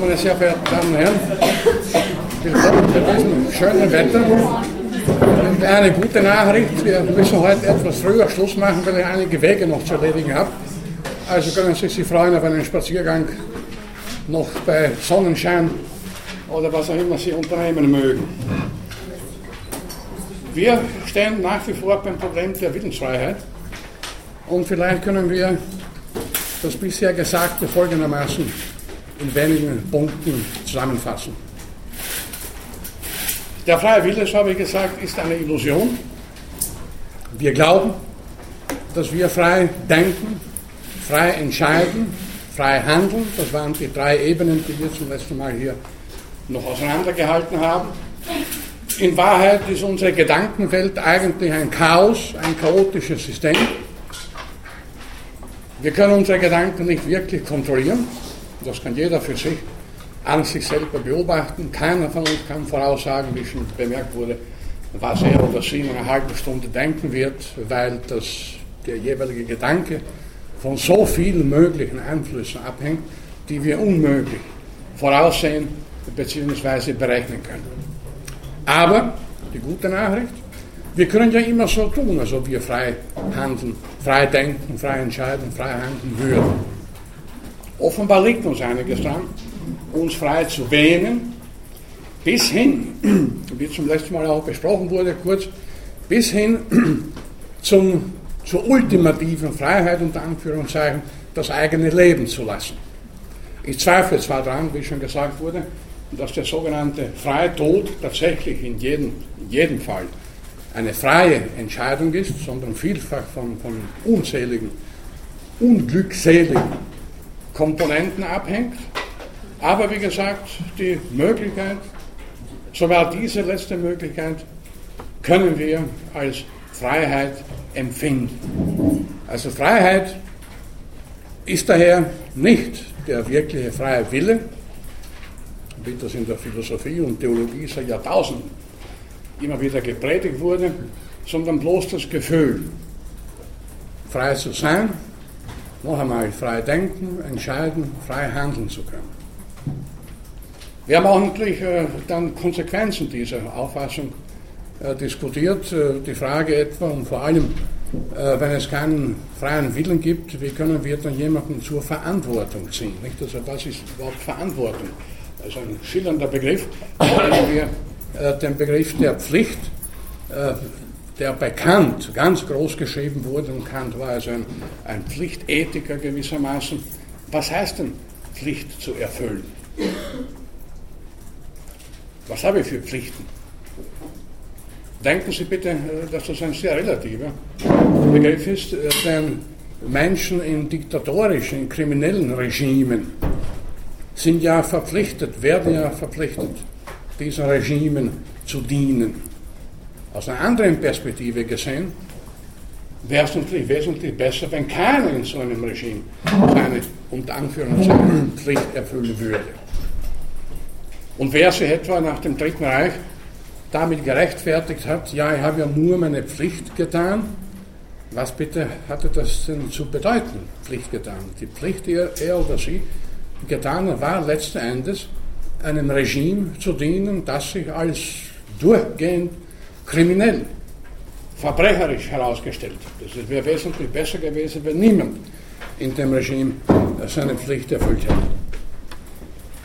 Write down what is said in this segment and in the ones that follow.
meine sehr verehrten Damen und Herren, willkommen bei diesem schönen Wetter. Und eine gute Nachricht, wir müssen heute etwas früher Schluss machen, weil ich einige Wege noch zu erledigen habe. Also können Sie sich freuen auf einen Spaziergang noch bei Sonnenschein oder was auch immer Sie unternehmen mögen. Wir stehen nach wie vor beim Problem der Willensfreiheit und vielleicht können wir das bisher Gesagte folgendermaßen in wenigen Punkten zusammenfassen. Der freie Wille, so habe ich gesagt, ist eine Illusion. Wir glauben, dass wir frei denken, frei entscheiden, frei handeln. Das waren die drei Ebenen, die wir zum letzten Mal hier noch auseinandergehalten haben. In Wahrheit ist unsere Gedankenwelt eigentlich ein Chaos, ein chaotisches System. Wir können unsere Gedanken nicht wirklich kontrollieren. Das kann jeder für sich an sich selber beobachten. Keiner von uns kann voraussagen, wie schon bemerkt wurde, was er oder sie in einer halben Stunde denken wird, weil das, der jeweilige Gedanke von so vielen möglichen Einflüssen abhängt, die wir unmöglich voraussehen bzw. berechnen können. Aber die gute Nachricht, wir können ja immer so tun, als ob wir frei handeln, frei denken, frei entscheiden, frei handeln würden. Offenbar liegt uns einiges dran, uns frei zu wähnen, bis hin, wie zum letzten Mal auch besprochen wurde, kurz, bis hin zum, zur ultimativen Freiheit, unter Anführungszeichen, das eigene Leben zu lassen. Ich zweifle zwar daran, wie schon gesagt wurde, dass der sogenannte freie Tod tatsächlich in jedem, in jedem Fall eine freie Entscheidung ist, sondern vielfach von, von unzähligen, unglückseligen Komponenten abhängt. Aber wie gesagt, die Möglichkeit, sogar diese letzte Möglichkeit, können wir als Freiheit empfinden. Also Freiheit ist daher nicht der wirkliche freie Wille, wie das in der Philosophie und Theologie seit Jahrtausenden immer wieder gepredigt wurde, sondern bloß das Gefühl, frei zu sein, noch einmal frei denken, entscheiden, frei handeln zu können. Wir haben auch natürlich äh, dann Konsequenzen dieser Auffassung äh, diskutiert. Äh, die Frage etwa und vor allem, wenn es keinen freien Willen gibt, wie können wir dann jemanden zur Verantwortung ziehen? Nicht? Also was ist überhaupt Verantwortung? Also ein schillernder Begriff, wenn wir den Begriff der Pflicht, der bei Kant ganz groß geschrieben wurde, und Kant war also ein, ein Pflichtethiker gewissermaßen. Was heißt denn Pflicht zu erfüllen? Was habe ich für Pflichten? Denken Sie bitte, äh, dass das ein sehr relativer Begriff ist, denn Menschen in diktatorischen, kriminellen Regimen sind ja verpflichtet, werden ja verpflichtet, diesen Regimen zu dienen. Aus einer anderen Perspektive gesehen, wäre es natürlich wesentlich besser, wenn keiner in so einem Regime seine, unter Anführungszeichen, Pflicht erfüllen würde. Und wer sich etwa nach dem Dritten Reich damit gerechtfertigt hat, ja, ich habe ja nur meine Pflicht getan, was bitte hatte das denn zu bedeuten, Pflicht getan? Die Pflicht, die er oder sie getan hat, war letzten Endes, einem Regime zu dienen, das sich als durchgehend kriminell, verbrecherisch herausgestellt. Es wäre wesentlich besser gewesen, wenn niemand in dem Regime seine Pflicht erfüllt hätte.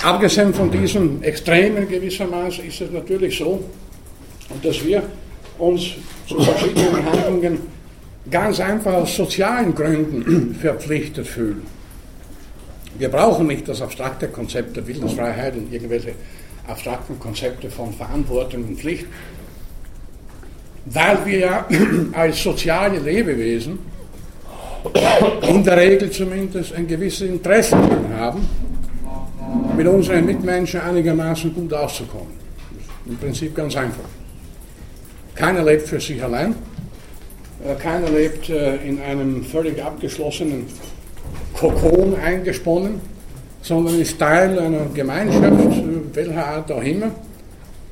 Abgesehen von diesem Extremen gewissermaßen ist es natürlich so, dass wir uns zu verschiedenen Handlungen ganz einfach aus sozialen Gründen verpflichtet fühlen. Wir brauchen nicht das abstrakte Konzept der Willensfreiheit und irgendwelche abstrakten Konzepte von Verantwortung und Pflicht, weil wir ja als soziale Lebewesen in der Regel zumindest ein gewisses Interesse haben, mit unseren Mitmenschen einigermaßen gut auszukommen. Im Prinzip ganz einfach. Keiner lebt für sich allein. Äh, keiner lebt äh, in einem völlig abgeschlossenen Kokon eingesponnen, sondern ist Teil einer Gemeinschaft, welcher Art auch immer,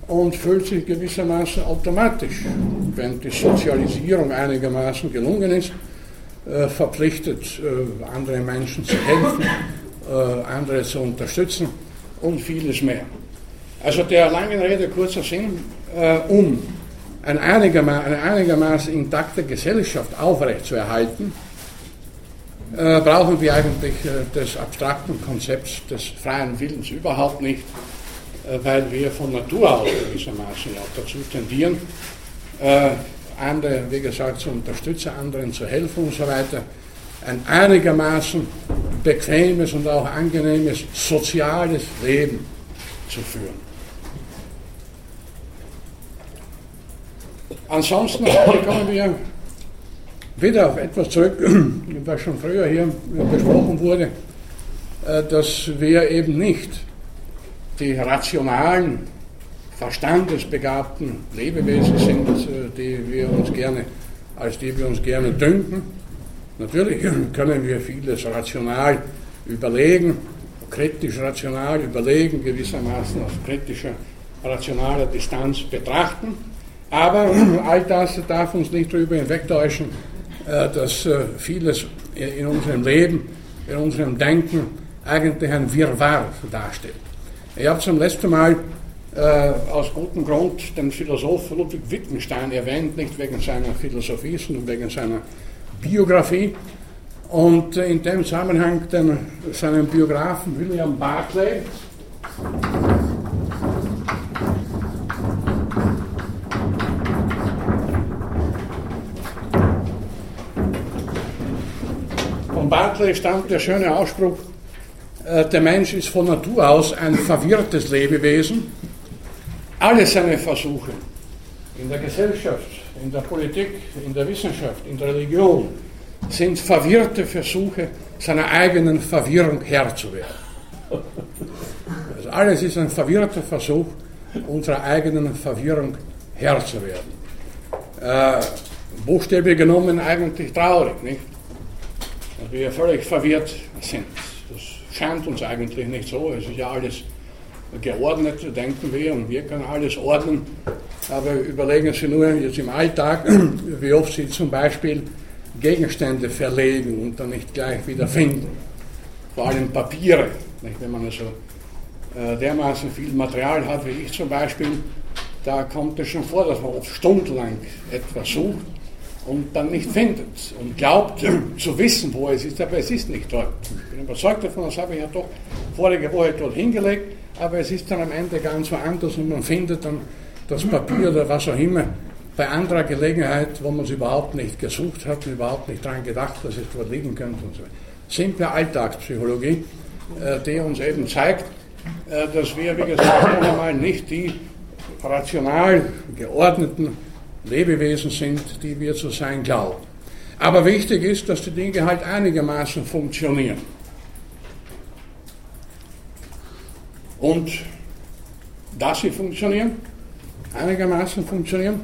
und fühlt sich gewissermaßen automatisch, wenn die Sozialisierung einigermaßen gelungen ist, äh, verpflichtet, äh, anderen Menschen zu helfen, äh, andere zu unterstützen und vieles mehr. Also der langen Rede kurzer Sinn, äh, um eine einigermaßen, eine einigermaßen intakte Gesellschaft aufrechtzuerhalten, brauchen wir eigentlich des abstrakten Konzepts des freien Willens überhaupt nicht, weil wir von Natur aus gewissermaßen ja dazu tendieren, äh, andere, wie gesagt, zu unterstützen, anderen zu helfen und so weiter. Ein einigermaßen bequemes und auch angenehmes soziales Leben zu führen. Ansonsten kommen wir wieder auf etwas zurück, was schon früher hier besprochen wurde, äh, dass wir eben nicht die rationalen, verstandesbegabten Lebewesen sind, äh, die wir uns gerne, als die wir uns gerne dünken. Natürlich können wir vieles rational überlegen, kritisch rational überlegen, gewissermaßen aus kritischer, rationaler Distanz betrachten. Aber all das darf uns nicht darüber hinwegtäuschen, äh, dass äh, vieles in unserem Leben, in unserem Denken eigentlich ein Wirrwarr darstellt. Ich habe zum letzten Mal äh, aus gutem Grund den Philosoph Ludwig Wittgenstein erwähnt, nicht wegen seiner Philosophie, sondern wegen seiner Biografie. Und in dem Zusammenhang den, seinen Biografen William Barclay, Barclay stammt der schöne Ausspruch, äh, der Mensch ist von Natur aus ein verwirrtes Lebewesen. Alle seine Versuche in der Gesellschaft, in der Politik, in der Wissenschaft, in der Religion sind verwirrte Versuche, seiner eigenen Verwirrung Herr zu werden. Also alles ist ein verwirrter Versuch, unserer eigenen Verwirrung Herr zu werden. Äh, buchstäblich genommen eigentlich traurig, nicht? dass wir völlig verwirrt sind. Scheint uns eigentlich nicht so. Es ist ja alles geordnet, denken wir, und wir können alles ordnen. Aber überlegen Sie nur jetzt im Alltag, wie oft Sie zum Beispiel Gegenstände verlegen und dann nicht gleich wieder finden. Vor allem Papiere. Nicht? Wenn man also dermaßen viel Material hat wie ich zum Beispiel, da kommt es schon vor, dass man oft stundenlang etwas sucht und dann nicht findet und glaubt zu wissen, wo es ist, aber es ist nicht dort. Ich bin überzeugt davon, das habe ich ja doch vorige Woche dort hingelegt, aber es ist dann am Ende ganz woanders und man findet dann das Papier oder was auch immer bei anderer Gelegenheit, wo man es überhaupt nicht gesucht hat und überhaupt nicht daran gedacht, dass es dort liegen könnte und so weiter. Simple Alltagspsychologie, äh, die uns eben zeigt, äh, dass wir, wie gesagt, einmal nicht die rational geordneten Lebewesen sind, die wir zu sein glauben. Aber wichtig ist, dass die Dinge halt einigermaßen funktionieren. Und dass sie funktionieren, einigermaßen funktionieren,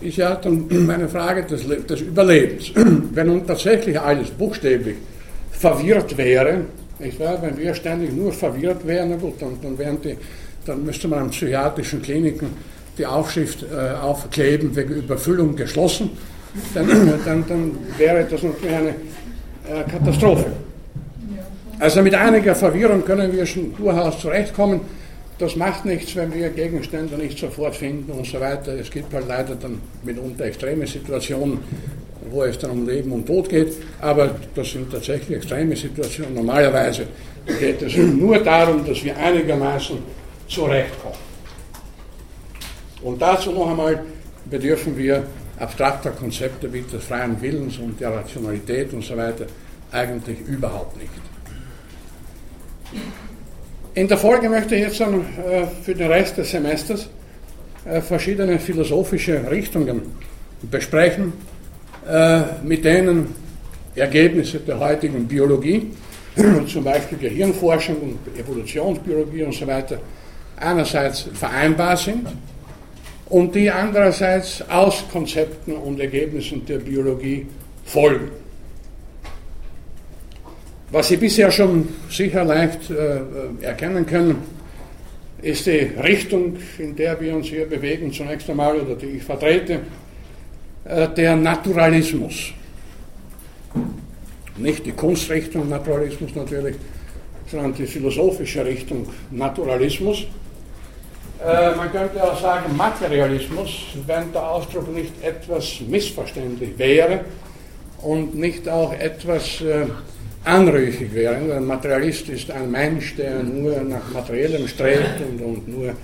ist ja dann eine Frage des, des Überlebens. Wenn nun tatsächlich alles buchstäblich verwirrt wäre, nicht wahr? wenn wir ständig nur verwirrt wären, na gut, dann, dann, die, dann müsste man an psychiatrischen Kliniken die Aufschrift äh, aufkleben, wegen Überfüllung geschlossen, dann, dann, dann wäre das natürlich eine äh, Katastrophe. Also mit einiger Verwirrung können wir schon durchaus zurechtkommen. Das macht nichts, wenn wir Gegenstände nicht sofort finden und so weiter. Es gibt halt leider dann mitunter extreme Situationen, wo es dann um Leben und Tod geht, aber das sind tatsächlich extreme Situationen. Normalerweise geht es nur darum, dass wir einigermaßen zurechtkommen. Und dazu noch einmal bedürfen wir abstrakter Konzepte wie des freien Willens und der Rationalität und so weiter eigentlich überhaupt nicht. In der Folge möchte ich jetzt äh, für den Rest des Semesters äh, verschiedene philosophische Richtungen besprechen, äh, mit denen Ergebnisse der heutigen Biologie, zum Beispiel Gehirnforschung und Evolutionsbiologie und so weiter, einerseits vereinbar sind und die andererseits aus Konzepten und Ergebnissen der Biologie folgen. Was Sie bisher schon sicher leicht äh, erkennen können, ist die Richtung, in der wir uns hier bewegen, zunächst einmal, oder die ich vertrete, äh, der Naturalismus. Nicht die Kunstrichtung Naturalismus natürlich, sogenannte philosophische Richtung Naturalismus. Äh, man könnte auch sagen Materialismus, wenn der Ausdruck nicht etwas missverständlich wäre und nicht auch etwas äh, anrüchig wäre. Ein Materialist ist ein Mensch, der nur nach Materiellem strebt und, und nur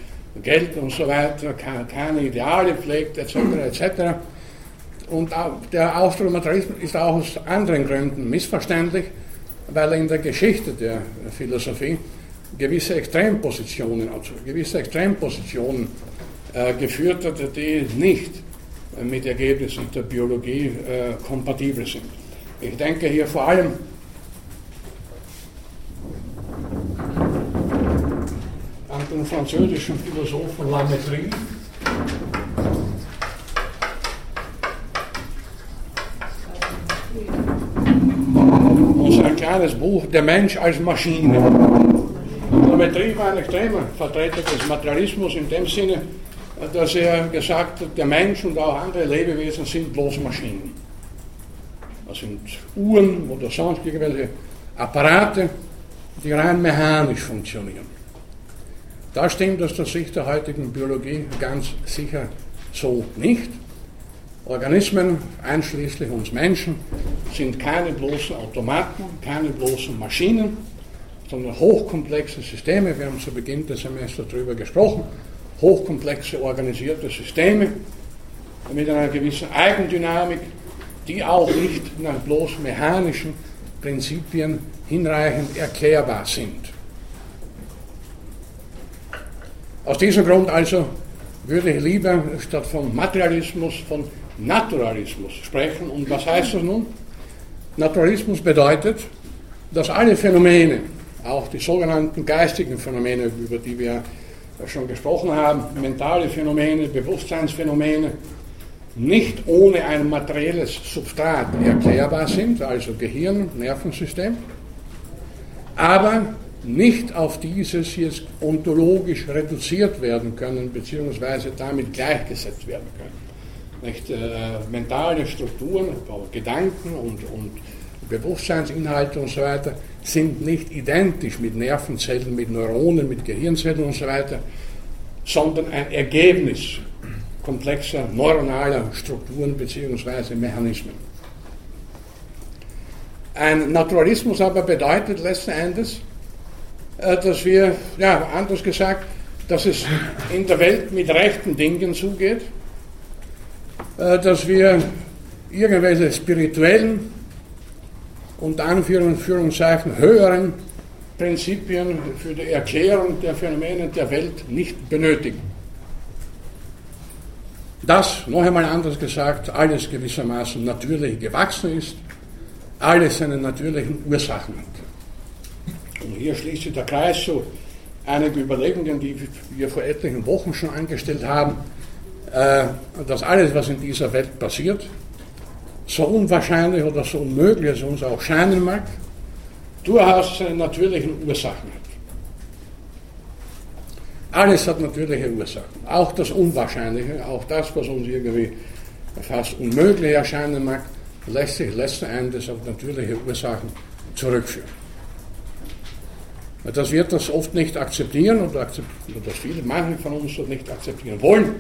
Geld und so weiter, keine Ideale pflegt, etc. etc. Und der Ausdruck Materialismus ist auch aus anderen Gründen missverständlich, weil er in der Geschichte der Philosophie gewisse Extrempositionen, also gewisse Extrempositionen äh, geführt hat, die nicht mit Ergebnissen der Biologie äh, kompatibel sind. Ich denke hier vor allem an den französischen Philosophen Lametrie, und sein kleines Buch Der Mensch als Maschine. Lametrie war ein extremer Vertreter des Materialismus in dem Sinne, dass er gesagt hat, der Mensch und auch andere Lebewesen sind bloß Maschinen. Das sind Uhren oder sonst irgendwelche Apparate, die rein mechanisch funktionieren. Da stimmt aus der Sicht der heutigen Biologie ganz sicher so nicht. Organismen, einschließlich uns Menschen, sind keine bloßen Automaten, keine bloßen Maschinen, sondern hochkomplexe Systeme. Wir haben zu Beginn des Semesters darüber gesprochen. Hochkomplexe organisierte Systeme mit einer gewissen Eigendynamik, die auch nicht nach bloß mechanischen Prinzipien hinreichend erklärbar sind. Aus diesem Grund also würde ich lieber statt von Materialismus von Naturalismus sprechen. Und was heißt das nun? Naturalismus bedeutet, dass alle Phänomene, auch die sogenannten geistigen Phänomene, über die wir schon gesprochen haben, mentale Phänomene, Bewusstseinsphänomene, nicht ohne ein materielles Substrat erklärbar sind, also Gehirn, Nervensystem, aber nicht auf dieses jetzt ontologisch reduziert werden können, beziehungsweise damit gleichgesetzt werden können. Nicht, äh, mentale Strukturen, Gedanken und, und Bewusstseinsinhalte und so weiter sind nicht identisch mit Nervenzellen, mit Neuronen, mit Gehirnzellen und so weiter, sondern ein Ergebnis komplexer neuronaler Strukturen bzw. Mechanismen. Ein Naturalismus aber bedeutet letzten Endes, äh, dass wir, ja, anders gesagt, dass es in der Welt mit rechten Dingen zugeht, äh, dass wir irgendwelche spirituellen und Anführungszeichen höheren Prinzipien für die Erklärung der Phänomene der Welt nicht benötigen. Dass, noch einmal anders gesagt, alles gewissermaßen natürlich gewachsen ist, alles seine natürlichen Ursachen hat. Und hier schließt sich der Kreis zu einigen Überlegungen, die wir vor etlichen Wochen schon angestellt haben, äh, dass alles, was in dieser Welt passiert, so unwahrscheinlich oder so unmöglich es uns auch scheinen mag, durchaus seine natürlichen Ursachen hat. Alles hat natürliche Ursachen. Auch das Unwahrscheinliche, auch das, was uns irgendwie fast unmöglich erscheinen mag, lässt sich letzten Endes auf natürliche Ursachen zurückführen. Das wird das oft nicht akzeptieren oder, akzeptieren, oder dass viele, manche von uns das nicht akzeptieren wollen,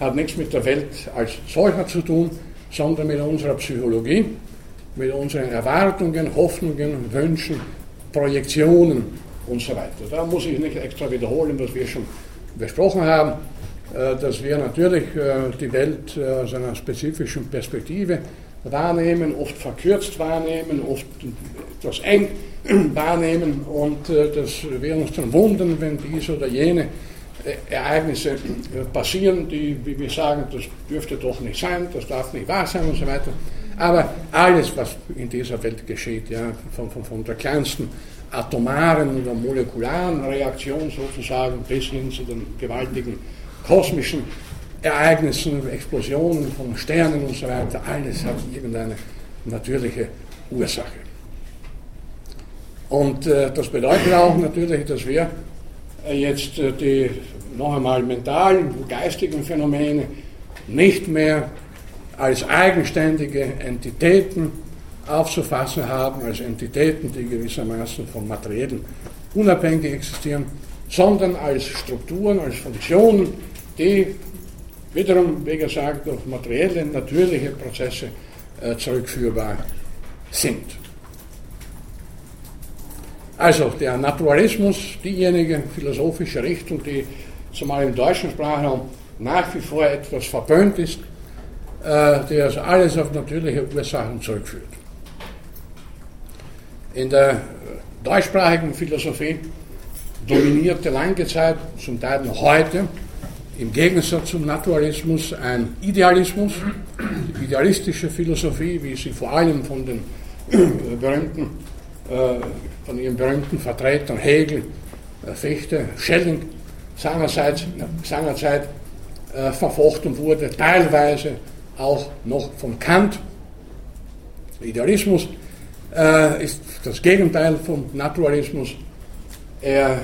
hat nichts mit der Welt als solcher zu tun, sondern mit unserer Psychologie, mit unseren Erwartungen, Hoffnungen, Wünschen, Projektionen und so weiter. Da muss ich nicht extra wiederholen, was wir schon besprochen haben, äh, dass wir natürlich äh, die Welt äh, aus einer spezifischen Perspektive wahrnehmen, oft verkürzt wahrnehmen, oft etwas eng wahrnehmen und dass wir uns dann wundern, wenn dies oder jene Ereignisse passieren, die, wie wir sagen, das dürfte doch nicht sein, das darf nicht wahr sein und so weiter. Aber alles, was in dieser Welt geschieht, ja, von, von, von der kleinsten atomaren oder molekularen Reaktion sozusagen bis hin zu den gewaltigen kosmischen Ereignissen, Explosionen von Sternen und so weiter, alles hat irgendeine natürliche Ursache. Und äh, das bedeutet auch natürlich, dass wir äh, jetzt äh, die noch einmal mentalen, geistigen Phänomene nicht mehr als eigenständige Entitäten aufzufassen haben als Entitäten, die gewissermaßen von Materiellen unabhängig existieren, sondern als Strukturen, als Funktionen, die wiederum, wie gesagt, auf materielle, natürliche Prozesse äh, zurückführbar sind. Also der Naturalismus, diejenige philosophische Richtung, die zumal im deutschen Sprachraum nach wie vor etwas verböhnt ist, äh, die also alles auf natürliche Ursachen zurückführt. In der deutschsprachigen Philosophie dominierte lange Zeit, zum Teil noch heute, im Gegensatz zum Naturalismus ein Idealismus, die idealistische Philosophie, wie sie vor allem von den berühmten, äh, von ihren berühmten Vertretern Hegel, äh, Fichte, Schelling seinerzeit, seinerzeit äh, verfochten wurde, teilweise auch noch von Kant. Idealismus äh, ist das Gegenteil vom Naturalismus. Er,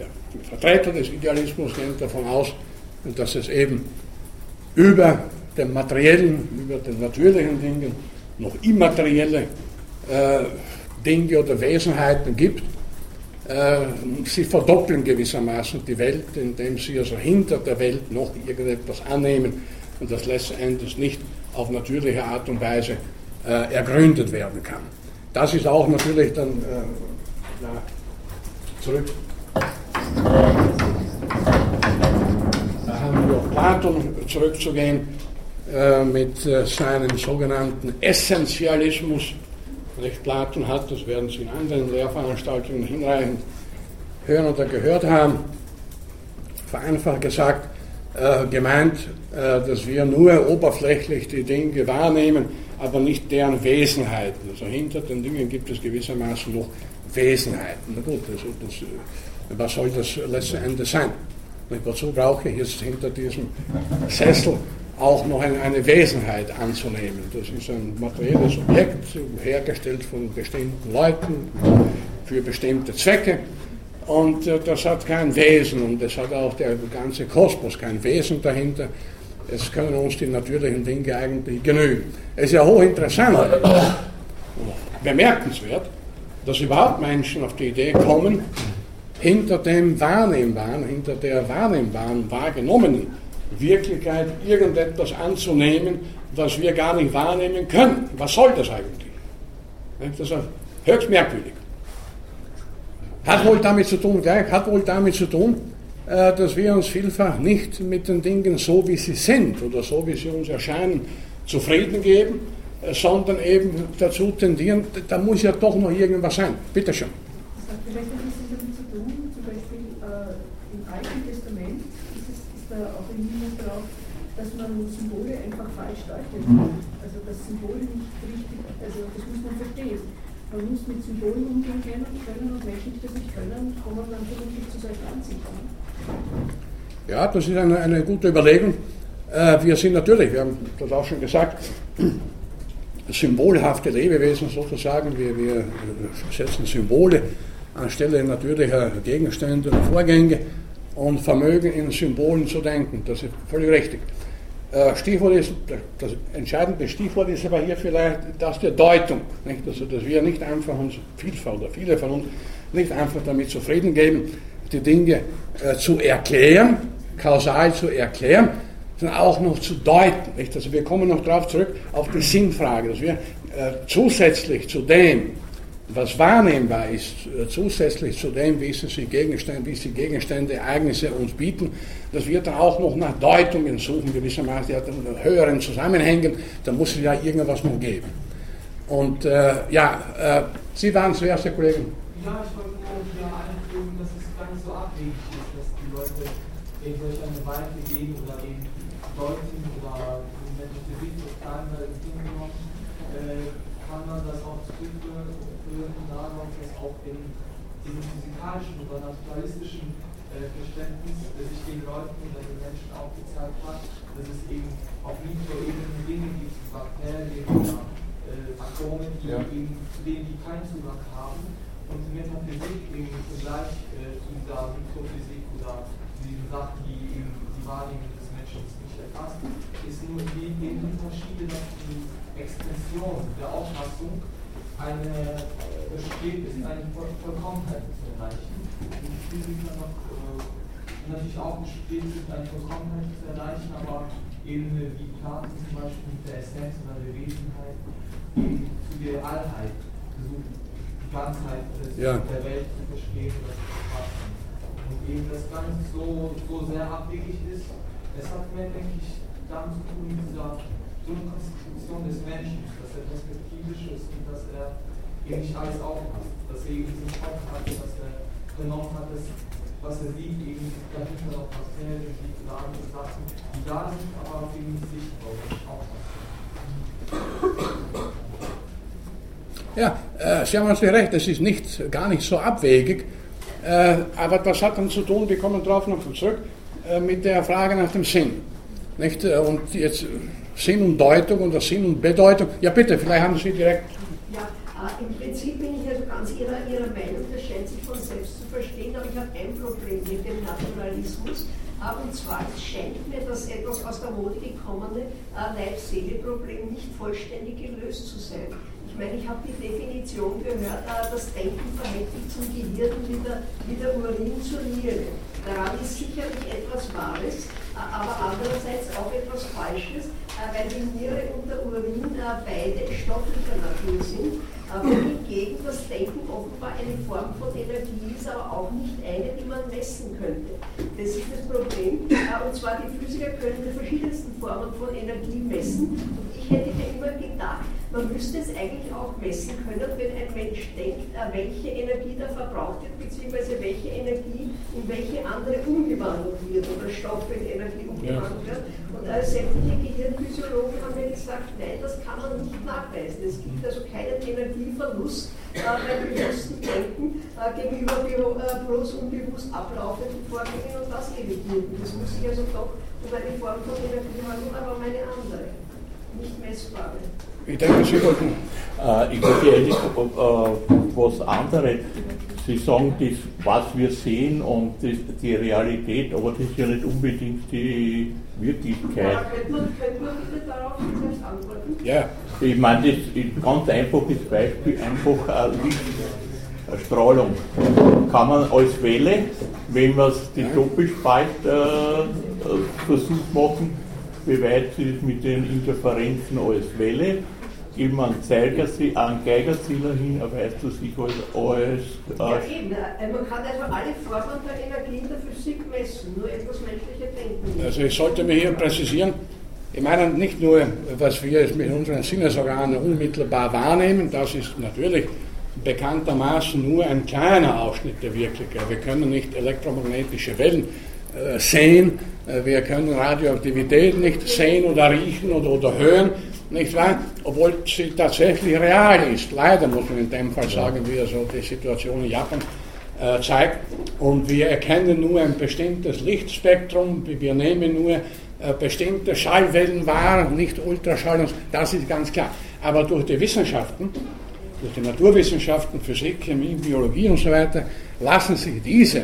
der Vertreter des Idealismus geht davon aus, dass es eben über den materiellen, über den natürlichen Dingen noch immaterielle äh, Dinge oder Wesenheiten gibt. Äh, sie verdoppeln gewissermaßen die Welt, indem sie also hinter der Welt noch irgendetwas annehmen und das letztendlich nicht auf natürliche Art und Weise äh, ergründet werden kann. Das ist auch natürlich dann äh, na, zurück. Da haben wir auf Platon zurückzugehen äh, mit äh, seinem sogenannten Essentialismus. Recht Platon hat, das werden Sie in anderen Lehrveranstaltungen hinreichend hören oder gehört haben, vereinfacht gesagt, äh, gemeint, äh, dass wir nur oberflächlich die Dinge wahrnehmen, aber nicht deren Wesenheiten. Also hinter den Dingen gibt es gewissermaßen noch Wesenheiten. Na gut, also das, äh, was soll das letzte Ende sein? Und wozu brauche ich jetzt hinter diesem Sessel auch noch eine, Wesenheit anzunehmen? Das ist ein materielles Objekt, hergestellt von bestimmten Leuten für bestimmte Zwecke. Und äh, das hat kein Wesen und es hat auch der ganze Kosmos kein Wesen dahinter. Es können uns die natürlichen Dinge eigentlich genügen. Es ist ja hochinteressant, bemerkenswert, dass überhaupt Menschen auf die Idee kommen, hinter dem Wahrnehmbaren, hinter der wahrnehmbaren, wahrgenommenen Wirklichkeit irgendetwas anzunehmen, was wir gar nicht wahrnehmen können. Was soll das eigentlich? Das ist höchst merkwürdig. Hat wohl damit zu tun, hat wohl damit zu tun, äh, dass wir uns vielfach nicht mit den Dingen so, wie sie sind oder so, wie sie uns erscheinen, zufrieden geben, äh, sondern eben dazu tendieren, da muss ja doch noch irgendwas sein. Bitte schön. Das hat vielleicht ein bisschen damit zu tun, zum Beispiel äh, im Alten Testament ist, es, ist da auch ein Hinweis darauf, dass man Symbole einfach falsch deutet. Also das Symbol nicht richtig, also das muss man verstehen. Man muss mit Symbolen umgehen können, und Menschen, die das nicht können, kommen dann vermutlich zu solchen Ansichten. Ja, das ist eine, eine gute Überlegung. Äh, wir sind natürlich, wir haben das auch schon gesagt, symbolhafte Lebewesen sozusagen. Wir, wir setzen Symbole anstelle natürlicher Gegenstände und Vorgänge und vermögen in Symbolen zu denken. Das ist völlig richtig. Äh, Stichwort ist, das entscheidende Stichwort ist aber hier vielleicht das der Deutung. Nicht? Also, dass wir nicht einfach uns, Vielfalt oder viele von uns, nicht einfach damit zufrieden geben, die Dinge äh, zu erklären, kausal zu erklären, sondern auch noch zu deuten. Nicht? Also wir kommen noch darauf zurück, auf die Sinnfrage, dass wir äh, zusätzlich zu dem, was wahrnehmbar ist, äh, zusätzlich zu dem, wie sie Gegenstände, wie sie Gegenstände, Ereignisse uns bieten, dass wir dann auch noch nach Deutungen suchen, gewissermaßen, ja, höheren Zusammenhängen, da muss es ja irgendwas noch geben. Und äh, ja, äh, Sie waren zuerst, Herr Kollege. Ja, ich wollte nur wieder einfügen, dass es gar nicht so abwegig ist, dass die Leute durch eine Weite gehen oder eben deuten oder wenn ich die kleinere Dinge genommen, äh, kann man das auch zurückführen dass auch in diesem physikalischen oder naturalistischen äh, Verständnis äh, sich den Leuten oder den Menschen aufgezeigt hat, dass es eben auf mikroebenen Dinge gibt, Bakterien oder äh, Atome, die ja. eben, zu denen die keinen Zugang haben und Metaphysik im Vergleich äh, zu dieser Mikrophysik oder zu diesen Sachen, die eben die Wahrnehmung des Menschen nicht erfasst, ist nur die, die Unterschiede, dass die Expression der Auffassung eine besteht, ist eine Vollkommenheit zu erreichen. Die Physiker noch äh, natürlich auch besteht, ist eine Vollkommenheit zu erreichen, aber eben wie Platon zum Beispiel mit der Essenz oder der Wesenheit eben zu der Allheit versucht, die Ganzheit ja. der Welt zu verstehen oder zu betrachten. Und eben das Ganze so, so sehr abwegig ist, es hat mehr, denke ich, damit zu tun mit dieser so eine Konstitution des Menschen, dass er perspektivisch ist und dass er eben nicht alles aufpasst, dass eben diesen Kopf hat, dass er genommen hat, dass, was er sieht, eben dahinter noch Pastel, die andere Sachen, die da sind, aber auf eben nicht sichtbar und aufpassen. Ja, äh, Sie haben natürlich recht, das ist nicht, gar nicht so abwegig. Äh, aber das hat dann zu tun, wir kommen darauf noch zurück, äh, mit der Frage nach dem Sinn. Nicht? Äh, und jetzt Sinn und Deutung oder Sinn und Bedeutung. Ja, bitte, vielleicht haben Sie direkt. Ja, äh, im Prinzip bin ich also ganz Ihrer, Ihrer Meinung, das scheint sich von selbst zu verstehen, aber ich habe ein Problem mit dem Naturalismus. Äh, und zwar, scheint mir, dass etwas aus der Mode gekommene Leib-Seele-Problem nicht vollständig gelöst zu sein. Ich meine, ich habe die Definition gehört, das Denken verhält sich zum Gehirn wie der, wie der Urin zur Niere. Daran ist sicherlich etwas Wahres, aber andererseits auch etwas Falsches, äh, weil die Niere und der Urin äh, beide stofflicher Natur sind, hingegen das Denken offenbar eine Form von Energie ist, aber auch nicht eine, die man messen könnte. Das ist das Problem. Äh, und zwar die Physiker können die verschiedensten Formen von Energie messen. Und ich hätte mir immer gedacht, man müsste es eigentlich auch messen können, wenn ein Mensch denkt, welche Energie da verbraucht wird, beziehungsweise welche Energie in welche andere umgewandelt wird oder Stoffe in Energie umgewandelt wird. Und äh, sämtliche Gehirnphysiologen haben mir gesagt, nein, das kann man nicht nachweisen. Es gibt also keinen Energieverlust äh, beim bewussten Denken äh, gegenüber äh, bloß unbewusst ablaufenden Vorgängen und das levitieren. Das muss ich also doch um eine Form von Energie haben, aber meine andere, nicht messbare. Ich denke, Sie wollten. Äh, ich wollte eigentlich äh, was anderes. Sie sagen das, was wir sehen und das, die Realität, aber das ist ja nicht unbedingt die Wirklichkeit. Ja, könnte man, könnte man bitte darauf antworten? Ja. Ich meine, das ist ein ganz einfaches Beispiel, einfach eine Lichtstrahlung. Kann man als Welle, wenn man es die Doppelspalt äh, äh, versucht machen, wie weit sie es mit den Interferenzen als Welle geben einen, Zeiger, einen Geigerzähler hin, erweist du sich als alles. Ja, eben. Man kann also alle Formen der Energie in der Physik messen, nur etwas menschliche Denken. Also ich sollte mir hier präzisieren, ich meine nicht nur, was wir mit unseren Sinnesorganen unmittelbar wahrnehmen, das ist natürlich bekanntermaßen nur ein kleiner Ausschnitt der Wirklichkeit. Wir können nicht elektromagnetische Wellen äh, sehen, äh, wir können Radioaktivität nicht sehen oder riechen oder, oder hören nicht wahr? Obwohl sie tatsächlich real ist. Leider muss man in dem Fall sagen, wie also die Situation in Japan äh, zeigt. Und wir erkennen nur ein bestimmtes Lichtspektrum, wir nehmen nur äh, bestimmte Schallwellen wahr, nicht Ultraschall, das ist ganz klar. Aber durch die Wissenschaften, durch die Naturwissenschaften, Physik, Chemie, Biologie und so weiter, lassen sich diese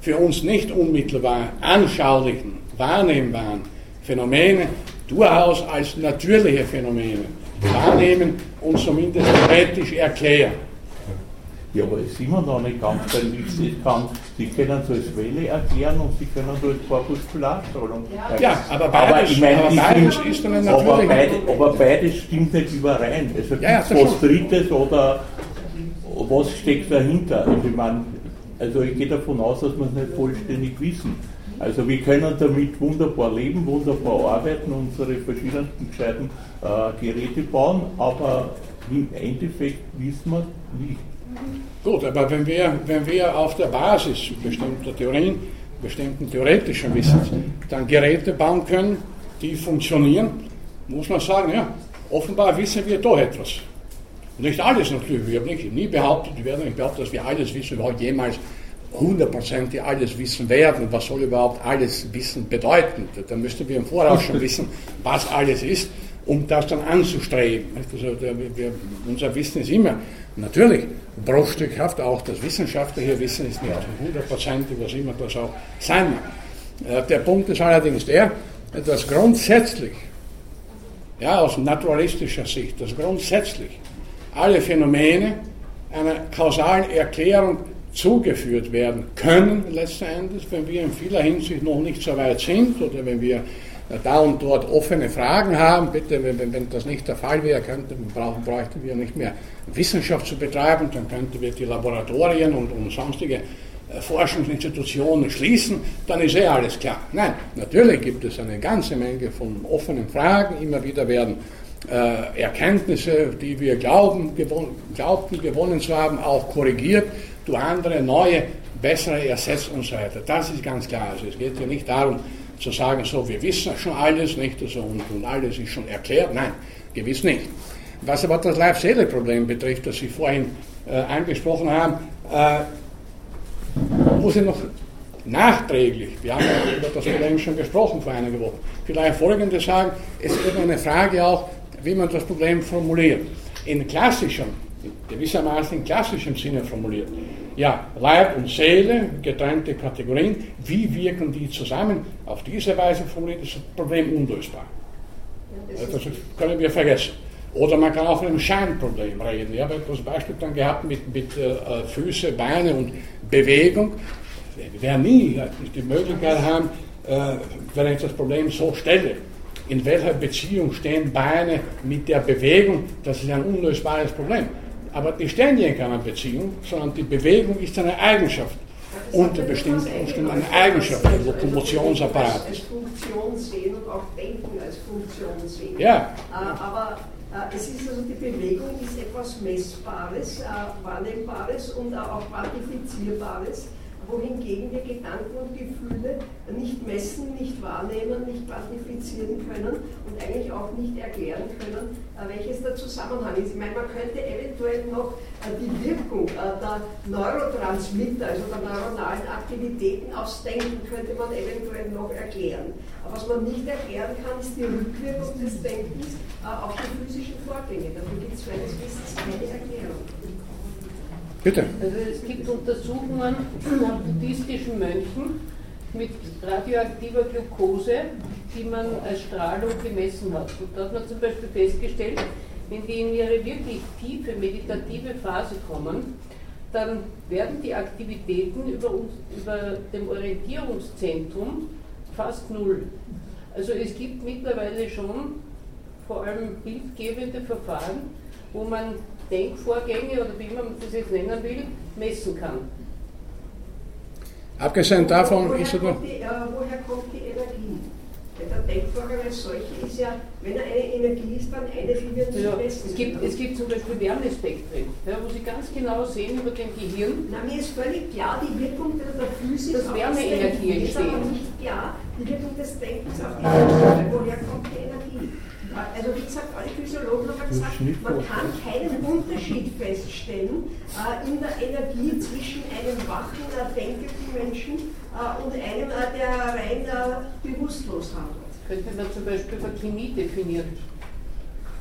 für uns nicht unmittelbar anschaulichen, wahrnehmbaren Phänomene durchaus als natürliche Phänomene wahrnehmen und zumindest theoretisch erklären. Ja, aber es ist immer noch nicht ganz, weil ich kann, Sie können es als Welle erklären und Sie können es als Korpuskularstrahlung erklären. Ja, aber beides, aber ich meine, aber beides stimmt, ist dann natürlich. Aber, beide, aber beides stimmt nicht überein. Also ja, ja, was Drittes oder was steckt dahinter? Also ich meine, also ich gehe davon aus, dass wir es nicht vollständig wissen. Also wir können damit wunderbar leben, wunderbar arbeiten, unsere verschiedensten gescheiten äh, Geräte bauen, aber im Endeffekt wissen wir nicht. Gut, aber wenn wir, wenn wir auf der Basis bestimmter Theorien, bestimmten theoretischen Wissens dann Geräte bauen können, die funktionieren, muss man sagen, ja, offenbar wissen wir doch etwas. Nicht alles natürlich, wir haben nicht, nie behauptet, wir werden nicht behaupten, dass wir alles wissen, überhaupt jemals hundertprozentig alles wissen werden. Was soll überhaupt alles Wissen bedeuten? Da müssten wir im Voraus schon wissen, was alles ist, um das dann anzustreben. Also wir, unser Wissen ist immer natürlich bruchstückhaft, auch das wissenschaftliche Wissen ist nicht hundertprozentig, was immer das auch sein mag. Äh, der Punkt ist allerdings der, dass grundsätzlich ja, aus naturalistischer Sicht, dass grundsätzlich alle Phänomene einer kausalen Erklärung zugeführt werden können, letzten Endes, wenn wir in vieler Hinsicht noch nicht so weit sind oder wenn wir da und dort offene Fragen haben. Bitte, wenn, wenn das nicht der Fall wäre, könnten, brauchen, bräuchten wir nicht mehr Wissenschaft zu betreiben, dann könnten wir die Laboratorien und, und sonstige äh, Forschungsinstitutionen schließen, dann ist eh alles klar. Nein, natürlich gibt es eine ganze Menge von offenen Fragen. Immer wieder werden äh, Erkenntnisse, die wir glauben, gewon glaubten gewonnen zu haben, auch korrigiert durch andere, neue, bessere ersetzt und so weiter. Das ist ganz klar. Also es geht hier nicht darum, zu sagen, so, wir wissen schon alles, nicht, also, und, und alles ist schon erklärt. Nein, gewiss nicht. Was aber das Leib-Seele-Problem betrifft, das Sie vorhin äh, angesprochen haben, äh, muss ich noch nachträglich, wir haben ja über das Problem schon gesprochen vor einigen Wochen, vielleicht Folgendes sagen, es ist eben eine Frage auch, wie man das Problem formuliert. In klassischem, gewissermaßen in klassischem Sinne formuliert. Ja, Leib und Seele, getrennte Kategorien, wie wirken die zusammen? Auf diese Weise formuliert ist das Problem unlösbar. Das können wir vergessen. Oder man kann auch von einem Scheinproblem reden. Ich habe das Beispiel dann gehabt mit, mit äh, Füße, Beine und Bewegung. Wer nie die Möglichkeit haben, äh, wenn ich das Problem so stelle, in welcher Beziehung stehen Beine mit der Bewegung, das ist ein unlösbares Problem. Aber die ja in keiner Beziehung, sondern die Bewegung ist eine Eigenschaft. Unter bestimmten Umständen eine Eigenschaft des Lokomotionsapparates. Als Funktion sehen und auch Denken als Funktion sehen. Ja. Äh, aber äh, es ist also die Bewegung ist etwas Messbares, äh, Wahrnehmbares und auch Quantifizierbares wohingegen wir Gedanken und Gefühle nicht messen, nicht wahrnehmen, nicht quantifizieren können und eigentlich auch nicht erklären können, äh, welches der Zusammenhang ist. Ich meine, man könnte eventuell noch äh, die Wirkung äh, der Neurotransmitter, also der neuronalen Aktivitäten aufs Denken, könnte man eventuell noch erklären. Aber was man nicht erklären kann, ist die Rückwirkung des Denkens auf die physischen Vorgänge. Dafür gibt es meines Wissens keine Erklärung. Bitte. Also es gibt Untersuchungen an buddhistischen Mönchen mit radioaktiver Glucose, die man als Strahlung gemessen hat. Und da hat man zum Beispiel festgestellt, wenn die in ihre wirklich tiefe meditative Phase kommen, dann werden die Aktivitäten über, uns, über dem Orientierungszentrum fast null. Also es gibt mittlerweile schon vor allem bildgebende Verfahren, wo man Denkvorgänge oder wie man das jetzt nennen will, messen kann. Abgesehen davon woher ist es noch. Kommt die, äh, woher kommt die Energie? Weil der Denkvorgang als solche ist ja, wenn er eine Energie ist, dann eine, die wir nicht Ja, messen es, gibt, können. es gibt zum Beispiel Wärmespektren, ja, wo Sie ganz genau sehen über dem Gehirn, Na, mir ist völlig klar, die Wirkung der, der Physis Dass Wärmeenergie das Denken. Mir ist aber entsteht. nicht klar, die Wirkung des Denkens auf die Energie. Woher kommt die Energie? Also wie gesagt, alle Physiologen haben gesagt, man kann keinen Unterschied feststellen äh, in der Energie zwischen einem wachen, äh, denkenden Menschen äh, und einem, äh, der rein äh, bewusstlos handelt. könnte man zum Beispiel über Chemie definieren.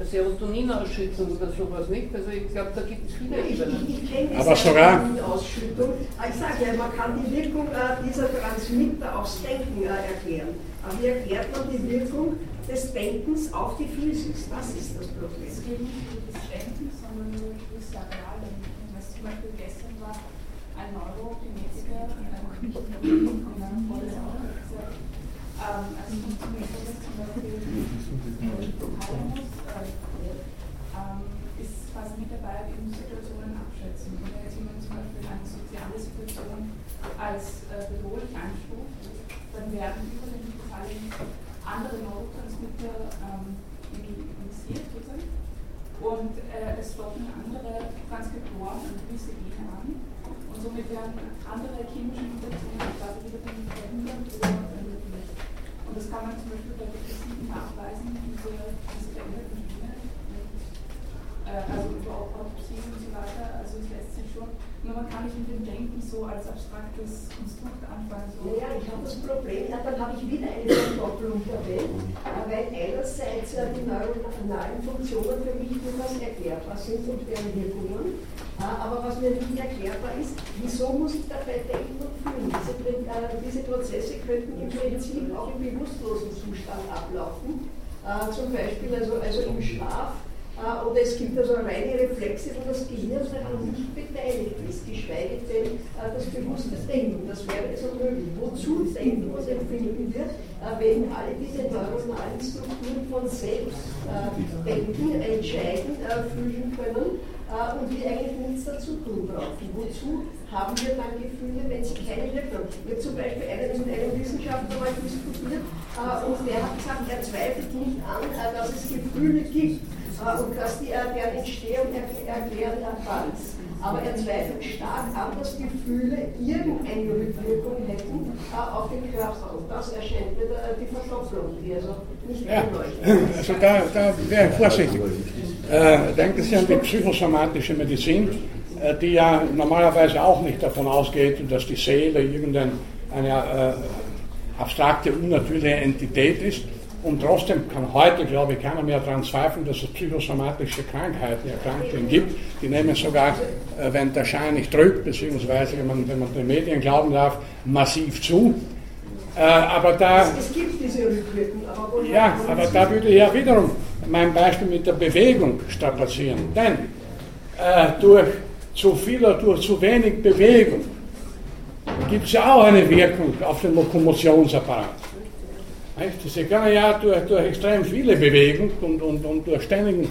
Serotoninausschüttung oder sowas, nicht? Also ich glaube, da gibt es viele Ich, Ebenen. ich, ich kenne Aber sogar- die Ausschüttung. Ich sage ja, man kann die Wirkung äh, dieser Transmitter aufs Denken äh, erklären. Aber wie erklärt man die Wirkung des Denkens auf die Physis? Das ist das Problem. Es geht nicht um das Denken, sondern nur um das Sakraldenken. Was zum Beispiel gestern war ein nur einem volles Auto gesagt, ähm, also funktioniert so, dass zum Beispiel der Thalamus ähm, ist quasi mit dabei, eben Situationen abschätzen. Wenn jetzt jemand zum Beispiel eine soziale Situation als äh, bedrohlich einstuft, dann werden über den Thalamus andere Neurotransmitter ähm, ionisiert sozusagen. Und äh, es docken andere Transkriptoren und gewisse Gene an. Und somit werden andere chemische Mutationen quasi wieder verändert oder ermöglicht. Und das kann man zum Beispiel bei Depressiven nachweisen, diese, diese veränderten also über Autopsie und so weiter. Also es lässt sich schon. Nur man kann nicht mit dem Denken so als abstraktes Konstrukt anfangen. So. Ja, ich habe das Problem, ja, dann habe ich wieder eine Verdopplung der äh, weil einerseits äh, die neuronalen Funktionen für mich durchaus erklärbar sind und deren Wirkungen, äh, aber was mir nicht erklärbar ist, wieso muss ich dabei denken und fühlen? Diese, äh, Prozesse könnten im Prinzip auch im bewusstlosen Zustand ablaufen. Äh, zum Beispiel also, also im Schlaf äh, oder es gibt also reine Reflexe, wo das Gehirn daran nicht beteiligt ist, geschweige denn äh, das bewusste Denken. Das wäre also möglich. Wozu denken und empfinden wir, äh, wenn alle diese neuronalen Strukturen von selbst denken, entscheiden, fühlen können und wir eigentlich nichts dazu tun brauchen. Wozu haben wir dann Gefühle, wenn sie keine Wirkung haben? Ich habe zum Beispiel einen, mit einem Wissenschaftler mal diskutiert und der hat gesagt, er zweifelt nicht an, dass es Gefühle gibt und dass die, deren Entstehung erklären erfallen. Aber er zweifelt stark an, dass Gefühle irgendeine Rückwirkung hätten äh, auf den Körper. Und das erscheint mir die Verdopplung, die also nicht ja. Also da, da wäre ich vorsichtig. Äh, denken Sie an die psychosomatische Medizin, äh, die ja normalerweise auch nicht davon ausgeht, dass die Seele irgendeine äh, abstrakte, unnatürliche Entität ist und trotzdem kann heute, glaube ich, keiner mehr daran zweifeln, dass es psychosomatische Krankheiten, Erkrankungen gibt. Die nehmen sogar, äh, wenn der Schein nicht drückt, beziehungsweise wenn man, wenn man den Medien glauben darf, massiv zu. Äh, aber da, es gibt diese Rückwirkung. Aber ja, aber da würde ich ja wiederum mein Beispiel mit der Bewegung strapazieren. Denn äh, durch zu viel oder durch zu wenig Bewegung gibt es ja auch eine Wirkung auf den Lokomotionsapparat. Sie können ja durch, durch extrem viele Bewegungen und, und, und durch ständigen,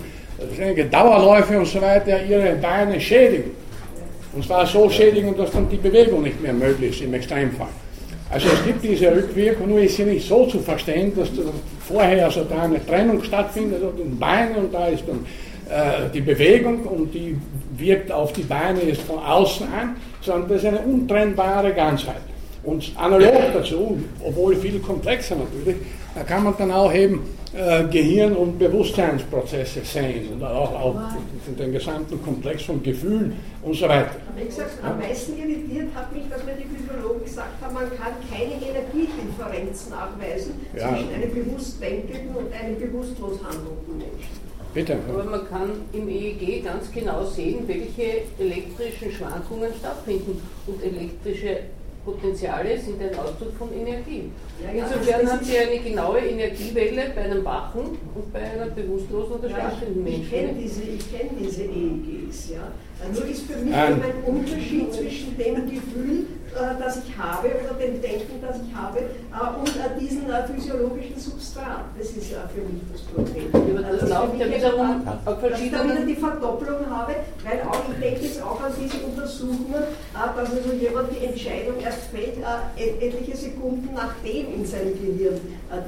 ständige Dauerläufe und so weiter ihre Beine schädigen. Und zwar so schädigen, dass dann die Bewegung nicht mehr möglich ist im Extremfall. Also es gibt diese Rückwirkung, nur ist sie nicht so zu verstehen, dass vorher also da eine Trennung stattfindet und den Beinen und da ist dann äh, die Bewegung und die wirkt auf die Beine ist von außen an, sondern das ist eine untrennbare Ganzheit. Und analog dazu, obwohl viel komplexer natürlich, da kann man dann auch eben äh, Gehirn- und Bewusstseinsprozesse sehen und auch, auch den gesamten Komplex von Gefühlen und so weiter. Wie gesagt, am meisten irritiert hat mich, dass mir die Physiologen gesagt haben, man kann keine Energiedifferenz nachweisen ja. zwischen einem bewusst denkenden und einem bewusstlos handelnden Menschen. Bitte. Aber man kann im EEG ganz genau sehen, welche elektrischen Schwankungen stattfinden und elektrische Potenziale sind ein Ausdruck von Energie. Insofern haben Sie eine genaue Energiewelle bei einem wachen und bei einer bewusstlosen oder schlafenden Menschen. Ich kenne diese, kenn diese EEGs. Ja. Also ist für mich ähm. ein Unterschied zwischen dem Gefühl, das ich habe oder dem Denken, das ich habe äh, und äh, diesem physiologischen Substrat. Das ist für mich das Problem. Also das also ja wiederum dass ich da wieder die Verdopplung habe, weil auch, ich denke jetzt auch an diese Untersuchungen, dass also jemand die Entscheidung erst fällt, etliche Sekunden nachdem in seinem Gehirn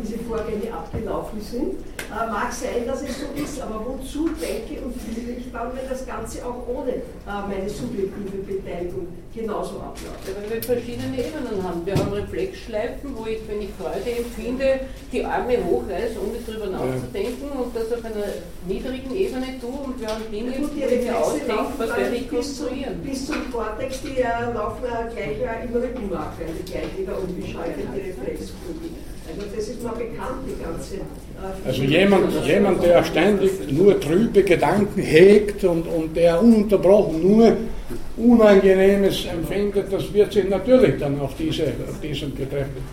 diese Vorgänge abgelaufen sind. Mag sein, dass es so ist, aber wozu denke und fühle ich dann, wenn das Ganze auch ohne meine subjektive Beteiligung genauso abläuft? Wir verschiedene Ebenen haben. Wir haben Reflexschleifen, wo ich, wenn ich Freude empfinde, die Arme hochreiße, ohne darüber nachzudenken und das auf einer niedrigen Ebene tue und wir haben Dinge, wo ich mir ausdenke, was werde ich konstruieren. Bis zum Cortex, die äh, laufen äh, gleich äh, im Rückenmark, die gleich wieder umgeschaltet, die Reflexflügel. Also das ist mal bekannt, die ganze. Äh, also jemand, jemand, der ständig nur trübe Gedanken hegt und, und der ununterbrochen nur Unangenehmes empfindet, das wird sich natürlich dann auf diese, auf diesen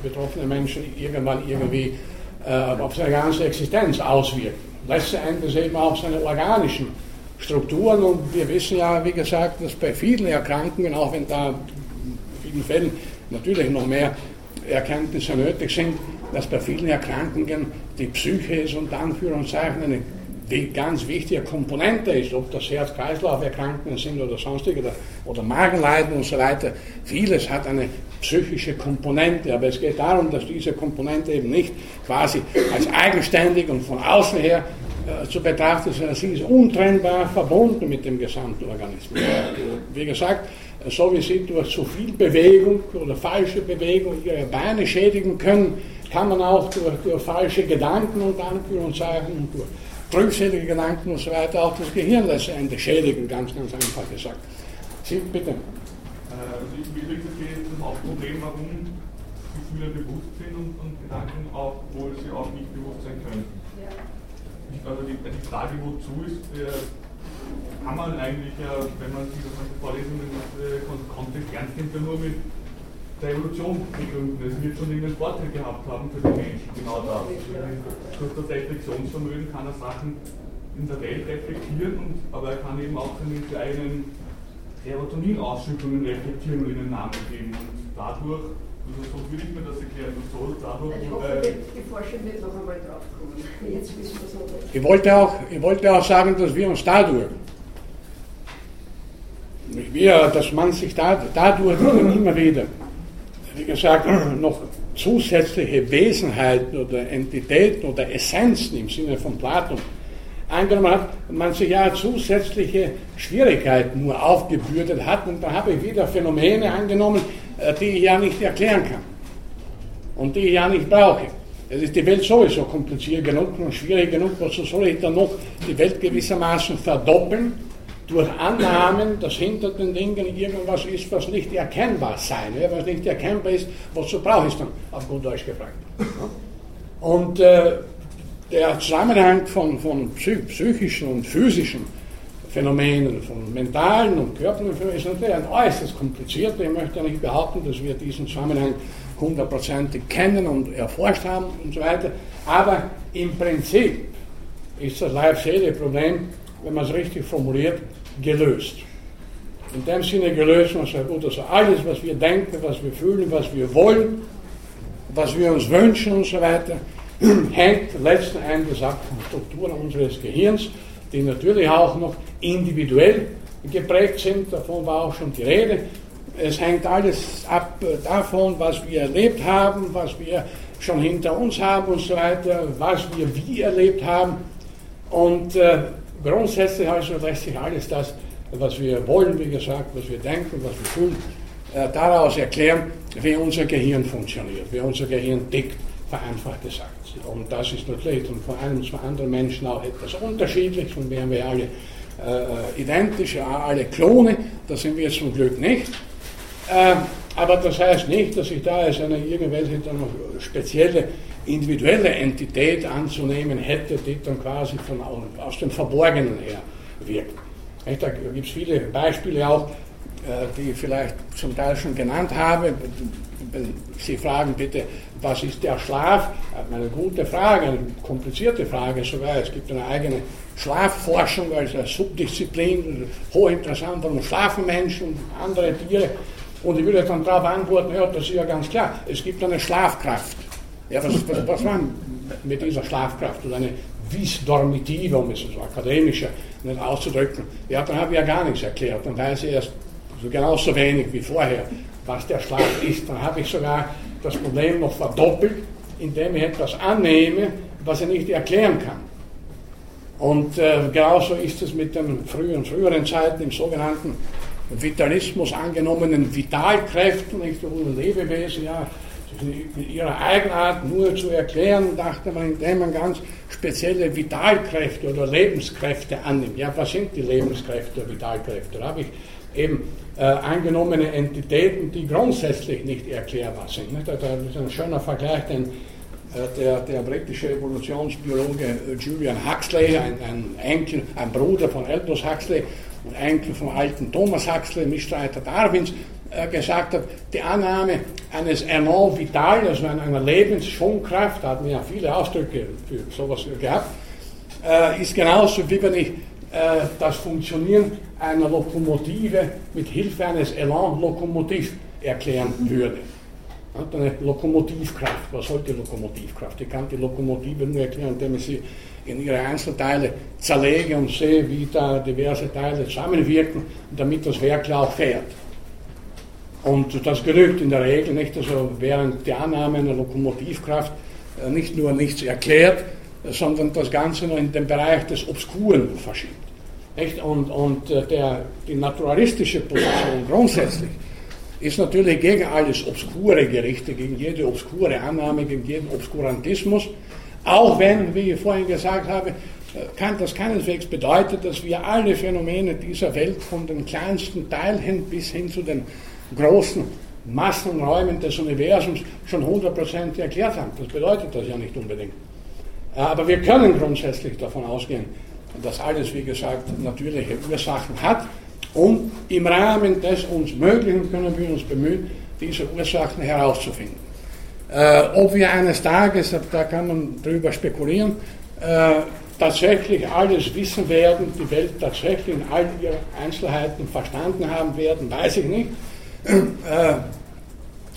betroffenen Menschen irgendwann irgendwie äh, auf seine ganze Existenz auswirken. Letzten Endes eben auf seine organischen Strukturen und wir wissen ja, wie gesagt, dass bei vielen Erkrankungen, auch wenn da in vielen Fällen natürlich noch mehr Erkenntnisse nötig sind, dass bei vielen Erkrankungen die Psyche ist unter Anführungszeichen eine ganz wichtige Komponente ist, ob das Herz-Kreislauf-Erkrankungen sind oder sonstige oder, oder Magenleiden und so weiter. Vieles hat eine psychische Komponente, aber es geht darum, dass diese Komponente eben nicht quasi als eigenständig und von außen her äh, zu betrachten, sondern sie ist untrennbar verbunden mit dem gesamten Organismus. Wie gesagt, so wie sie durch zu viel Bewegung oder falsche Bewegung ihre Beine schädigen können, kann man auch durch, durch falsche Gedanken und Anführungszeichen und durch trübselige Gedanken und so weiter auch das Gehirn letztendlich schädigen, ganz, ganz einfach gesagt. Sie, bitte. Also ich will jetzt das Hauptproblem, warum Gefühle bewusst sind und, und Gedanken auch, obwohl sie auch nicht bewusst sein können. Ja. Also die, die Frage, wozu ist, äh, kann man eigentlich, äh, wenn man sich das Vorlesungen äh, Kontext ernst nimmt, ja nur mit der Evolution begründen. Es wird schon irgendeinen Vorteil gehabt haben für den Menschen, genau da. Durch das Reflexionsvermögen kann er Sachen in der Welt reflektieren, und, aber er kann eben auch seine eigenen Serotoninausschüttungen reflektieren und ihnen Namen geben. Und dadurch, also so würde ich mir das erklären, und so dadurch. Ich hoffe, äh, die Forscher wird noch einmal draufkommen. Jetzt wissen wir es ich wollte, auch, ich wollte auch sagen, dass wir uns dadurch wir, dass man sich da, dadurch immer wieder wie gesagt, noch zusätzliche Wesenheiten oder Entitäten oder Essenzen im Sinne von Platon angenommen hat, man sich ja zusätzliche Schwierigkeiten nur aufgebürdet hat und da habe ich wieder Phänomene angenommen, äh, die ich ja nicht erklären kann und die ich ja nicht brauche. Es ist die Welt sowieso kompliziert genug und schwierig genug, wozu soll ich dann noch die Welt gewissermaßen verdoppeln durch Annahmen, dass hinter den Dingen irgendwas ist, was nicht erkennbar sein. Ja, was nicht erkennbar ist, wozu brauche ich dann, auf gut Deutsch gefragt. Und äh, der Zusammenhang von, von psychischen und physischen Phänomenen, von mentalen und körperlichen Phänomenen ist natürlich ein äußerst komplizierter. Ich möchte ja nicht behaupten, dass wir diesen Zusammenhang hundertprozentig kennen und erforscht haben und so weiter. Aber im Prinzip ist das Leib-Seele-Problem, wenn man es richtig formuliert, gelöst. In dem Sinne gelöst, man sagt, gut, also alles, was wir denken, was wir fühlen, was wir wollen, was wir uns wünschen und so weiter, hängt letzten Endes ab von Strukturen unseres Gehirns, die natürlich auch noch individuell geprägt sind, davon war auch schon die Rede. Es hängt alles ab davon, was wir erlebt haben, was wir schon hinter uns haben und so weiter, was wir wie erlebt haben. Und äh, grundsätzlich also lässt sich alles das, was wir wollen, wie gesagt, was wir denken, was wir tun, äh, daraus erklären, wie unser Gehirn funktioniert, wie unser Gehirn tickt, vereinfacht gesagt. Und das ist natürlich von einem zu anderen Menschen auch etwas unterschiedlich, und wären wir alle äh, identisch, alle Klone, das sind wir zum Glück nicht. Äh, aber das heißt nicht, dass ich da als eine irgendwelche spezielle individuelle Entität anzunehmen hätte, die dann quasi von, aus dem Verborgenen her wirkt. Da gibt es viele Beispiele auch, äh, die ich vielleicht zum Teil schon genannt habe. Wenn Sie fragen bitte, was ist der Schlaf? Eine gute Frage, eine komplizierte Frage sogar. Es gibt eine eigene Schlafforschung als Subdisziplin, hochinteressant, warum schlafen Menschen andere Tiere. Und ich würde dann darauf antworten, ja, das ist ja ganz klar, es gibt eine Schlafkraft. Ja, was, was, was war mit dieser Schlafkraft oder eine vis dormitive, um es so akademischer nicht auszudrücken? Ja, dann habe ich ja gar nichts erklärt. Dann weiß ich erst so genauso wenig wie vorher, was der Schlaf ist. Dann habe ich sogar das Problem noch verdoppelt, indem ich etwas annehme, was ich nicht erklären kann. Und äh, genauso ist es mit den früheren, früheren Zeiten im sogenannten Vitalismus angenommenen Vitalkräften, nicht so Lebewesen, ja, in ihrer Eigenart nur zu erklären, dachte man, indem man ganz spezielle Vitalkräfte oder Lebenskräfte annimmt. Ja, was sind die Lebenskräfte oder Vitalkräfte? Da habe ich eben äh, angenommene Entitäten, die grundsätzlich nicht erklärbar sind. Nicht? Das ist ein schöner Vergleich, den äh, der, der, britische Evolutionsbiologe äh, Julian Huxley, ein, ein, Enkel, ein Bruder von Aldous Huxley und Enkel vom alten Thomas Huxley, Mitstreiter Darwins, gesagt hat, die Annahme eines Elan Vital, also einer Lebensschwungkraft, da hat man ja viele Ausdrücke für sowas gehabt, äh, ist genauso wie wenn ich äh, das Funktionieren einer Lokomotive mit Hilfe eines Elan-Lokomotiv erklären würde. Eine Lokomotivkraft, was soll die Lokomotivkraft? Ich kann die Lokomotive nur erklären, indem ich sie in ihre Einzelteile zerlege und sehe, wie da diverse Teile zusammenwirken, damit das Werk auch fährt. Und das genügt in der Regel nicht, also während die Annahme einer Lokomotivkraft äh, nicht nur nichts erklärt, sondern das Ganze noch in den Bereich des Obskuren verschiebt. Nicht? Und, und äh, der, die naturalistische Position grundsätzlich ist natürlich gegen alles Obskure gerichtet, gegen jede obskure Annahme, gegen jeden Obskurantismus, auch wenn, wie ich vorhin gesagt habe, äh, kann das keineswegs bedeuten, dass wir alle Phänomene dieser Welt von den kleinsten Teilen bis hin zu den großen Massenräumen des Universums schon 100% erklärt haben. Das bedeutet das ja nicht unbedingt. Aber wir können grundsätzlich davon ausgehen, dass alles, wie gesagt, natürliche Ursachen hat. Und im Rahmen des uns Möglichen können wir uns bemühen, diese Ursachen herauszufinden. Äh, ob wir eines Tages, da kann man drüber spekulieren, äh, tatsächlich alles wissen werden, die Welt tatsächlich in all ihren Einzelheiten verstanden haben werden, weiß ich nicht. Äh,